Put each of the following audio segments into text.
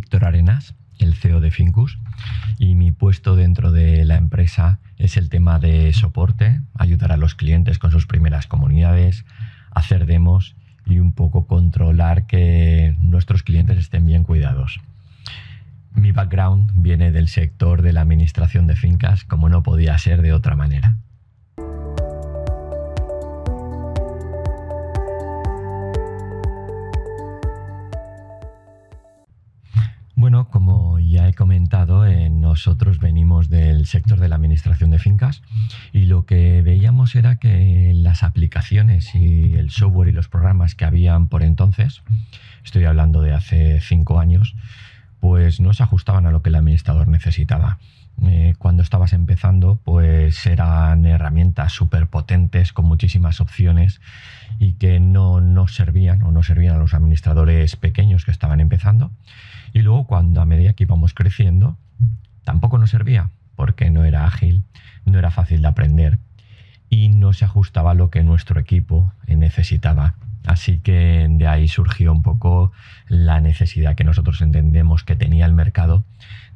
Víctor Arenas, el CEO de Fincus, y mi puesto dentro de la empresa es el tema de soporte, ayudar a los clientes con sus primeras comunidades, hacer demos y un poco controlar que nuestros clientes estén bien cuidados. Mi background viene del sector de la administración de fincas, como no podía ser de otra manera. Como ya he comentado, eh, nosotros venimos del sector de la administración de fincas y lo que veíamos era que las aplicaciones y el software y los programas que habían por entonces, estoy hablando de hace cinco años, pues no se ajustaban a lo que el administrador necesitaba. Eh, cuando estabas empezando, pues eran herramientas súper potentes con muchísimas opciones y que no, no servían o no servían a los administradores pequeños que estaban empezando. Y luego cuando a medida que íbamos creciendo, tampoco nos servía porque no era ágil, no era fácil de aprender y no se ajustaba a lo que nuestro equipo necesitaba. Así que de ahí surgió un poco la necesidad que nosotros entendemos que tenía el mercado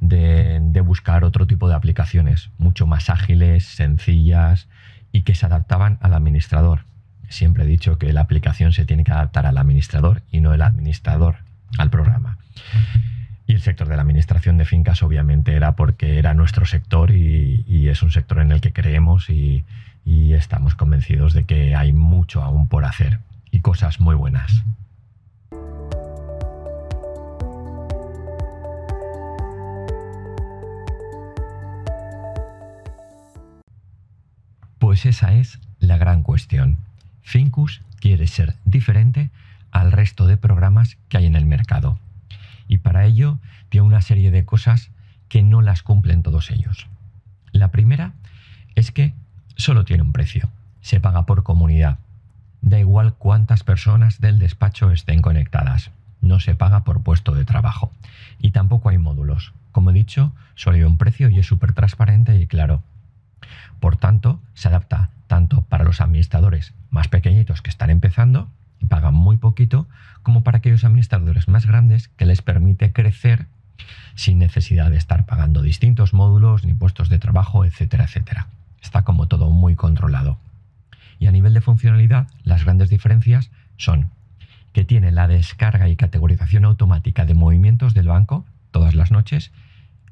de, buscar otro tipo de aplicaciones, mucho más ágiles, sencillas y que se adaptaban al administrador. Siempre he dicho que la aplicación se tiene que adaptar al administrador y no el administrador al programa. Y el sector de la administración de fincas obviamente era porque era nuestro sector y, es un sector en el que creemos y estamos convencidos de que hay mucho aún por hacer y cosas muy buenas. Pues esa es la gran cuestión. Fincus quiere ser diferente al resto de programas que hay en el mercado y para ello tiene una serie de cosas que no las cumplen todos ellos. La primera es que solo tiene un precio, se paga por comunidad. Da igual cuántas personas del despacho estén conectadas, no se paga por puesto de trabajo. Y tampoco hay módulos. Como he dicho, solo hay un precio y es súper transparente y claro. Por tanto, se adapta tanto para los administradores más pequeñitos que están empezando y pagan muy poquito, como para aquellos administradores más grandes que les permite crecer sin necesidad de estar pagando distintos módulos ni puestos de trabajo, etcétera, etcétera. Está como todo muy controlado. Y a nivel de funcionalidad, las grandes diferencias son que tiene la descarga y categorización automática de movimientos del banco todas las noches,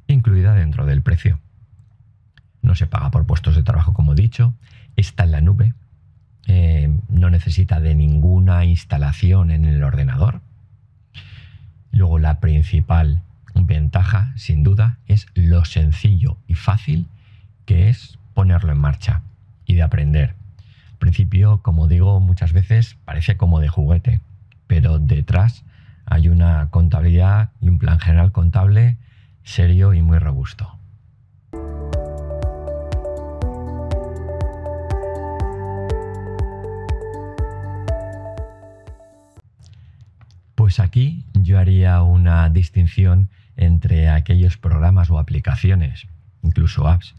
incluida dentro del precio. No se paga por puestos de trabajo, como he dicho, está en la nube, eh, no necesita de ninguna instalación en el ordenador. Luego la principal ventaja, sin duda, es lo sencillo y fácil que es ponerlo en marcha y de aprender. Principio, como digo muchas veces, parece como de juguete, pero detrás hay una contabilidad y un plan general contable serio y muy robusto. Pues aquí yo haría una distinción entre aquellos programas o aplicaciones, incluso apps,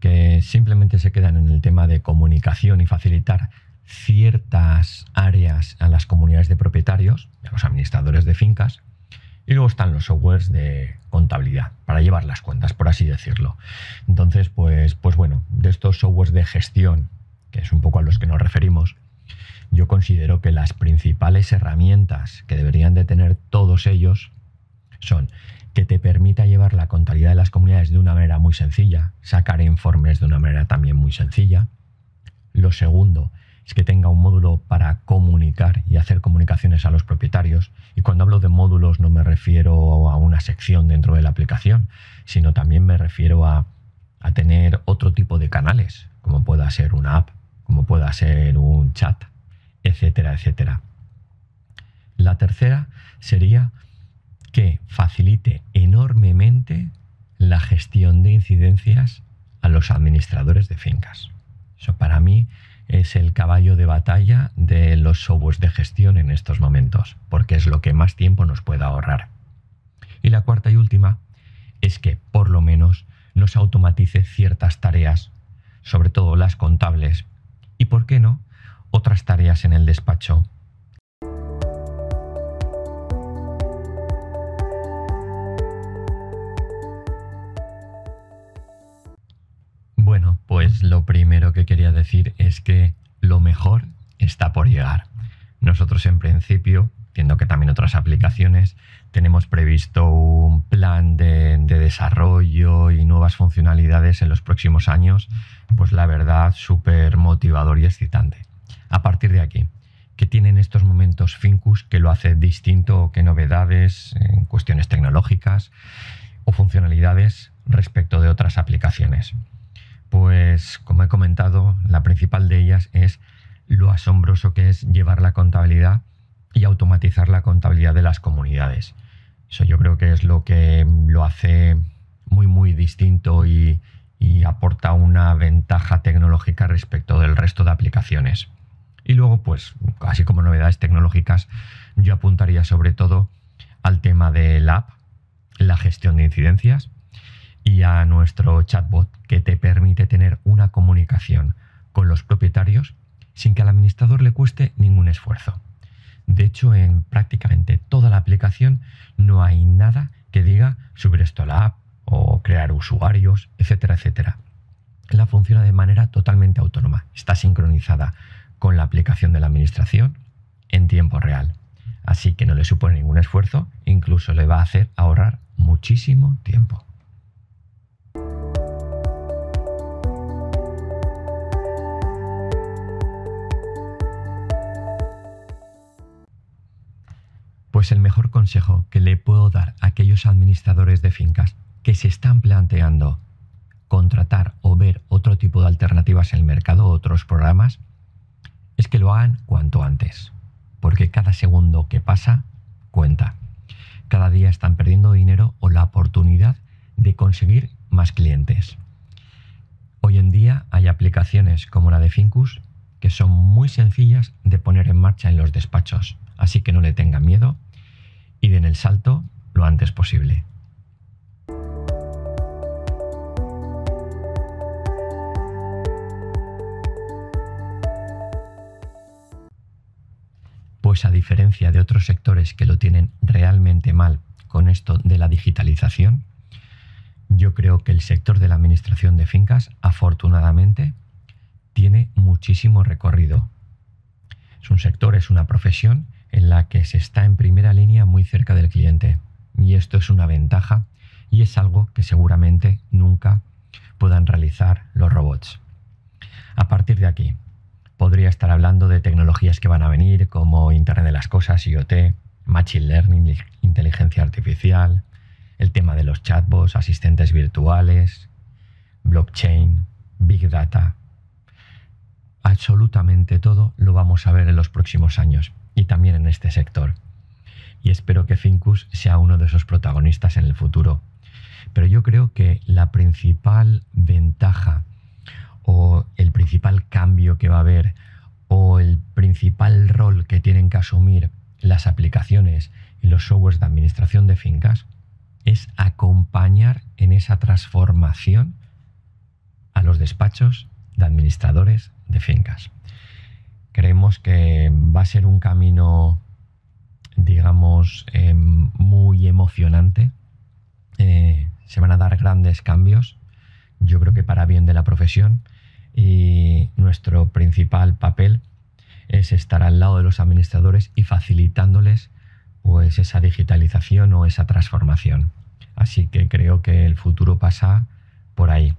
que simplemente se quedan en el tema de comunicación y facilitar ciertas áreas a las comunidades de propietarios, a los administradores de fincas, y luego están los softwares de contabilidad, para llevar las cuentas, por así decirlo. Entonces, pues, pues bueno, de estos softwares de gestión, que es un poco a los que nos referimos, yo considero que las principales herramientas que deberían de tener todos ellos son que te permita llevar la contabilidad de las comunidades de una manera muy sencilla, sacar informes de una manera también muy sencilla. Lo segundo es que tenga un módulo para comunicar y hacer comunicaciones a los propietarios. Y cuando hablo de módulos no me refiero a una sección dentro de la aplicación, sino también me refiero a, a tener otro tipo de canales, como pueda ser una app, como pueda ser un chat, etcétera, etcétera. La tercera sería que facilite enormemente la gestión de incidencias a los administradores de fincas. Eso para mí es el caballo de batalla de los softwares de gestión en estos momentos, porque es lo que más tiempo nos puede ahorrar. Y la cuarta y última es que por lo menos nos automatice ciertas tareas, sobre todo las contables, y por qué no, otras tareas en el despacho. Lo primero que quería decir es que lo mejor está por llegar. Nosotros en principio, viendo que también otras aplicaciones, tenemos previsto un plan de, de, desarrollo y nuevas funcionalidades en los próximos años, pues la verdad súper motivador y excitante. A partir de aquí, ¿qué tiene en estos momentos Fincus que lo hace distinto o qué novedades en cuestiones tecnológicas o funcionalidades respecto de otras aplicaciones? Pues como he comentado, la principal de ellas es lo asombroso que es llevar la contabilidad y automatizar la contabilidad de las comunidades. Eso yo creo que es lo que lo hace muy muy distinto y, aporta una ventaja tecnológica respecto del resto de aplicaciones. Y luego, pues, así como novedades tecnológicas, yo apuntaría sobre todo al tema del app, la gestión de incidencias nuestro chatbot que te permite tener una comunicación con los propietarios sin que al administrador le cueste ningún esfuerzo. De hecho, en prácticamente toda la aplicación no hay nada que diga subir esto a la app o crear usuarios, etcétera, etcétera. La funciona de manera totalmente autónoma. Está sincronizada con la aplicación de la administración en tiempo real. Así que no le supone ningún esfuerzo, incluso le va a hacer ahorrar muchísimo tiempo. Pues el mejor consejo que le puedo dar a aquellos administradores de fincas que se están planteando contratar o ver otro tipo de alternativas en el mercado, otros programas, es que lo hagan cuanto antes, porque cada segundo que pasa cuenta. Cada día están perdiendo dinero o la oportunidad de conseguir más clientes. Hoy en día hay aplicaciones como la de Fincus que son muy sencillas de poner en marcha en los despachos, así que no le tengan miedo el salto lo antes posible. Pues a diferencia de otros sectores que lo tienen realmente mal con esto de la digitalización, yo creo que el sector de la administración de fincas, afortunadamente, tiene muchísimo recorrido. Es un sector, es una profesión en la que se está en primera línea muy cerca del cliente. Y esto es una ventaja y es algo que seguramente nunca puedan realizar los robots. A partir de aquí, podría estar hablando de tecnologías que van a venir como Internet de las Cosas, IoT, Machine Learning, inteligencia artificial, el tema de los chatbots, asistentes virtuales, blockchain, big data. Absolutamente todo lo vamos a ver en los próximos años y también en este sector. Y espero que Fincus sea uno de esos protagonistas en el futuro. Pero yo creo que la principal ventaja o el principal cambio que va a haber o el principal rol que tienen que asumir las aplicaciones y los softwares de administración de fincas es acompañar en esa transformación a los despachos de administradores de fincas. Creemos que va a ser un camino, digamos, em, muy emocionante. Eh, se van a dar grandes cambios, yo creo que para bien de la profesión, y nuestro principal papel es estar al lado de los administradores y facilitándoles pues esa digitalización o esa transformación. Así que creo que el futuro pasa por ahí.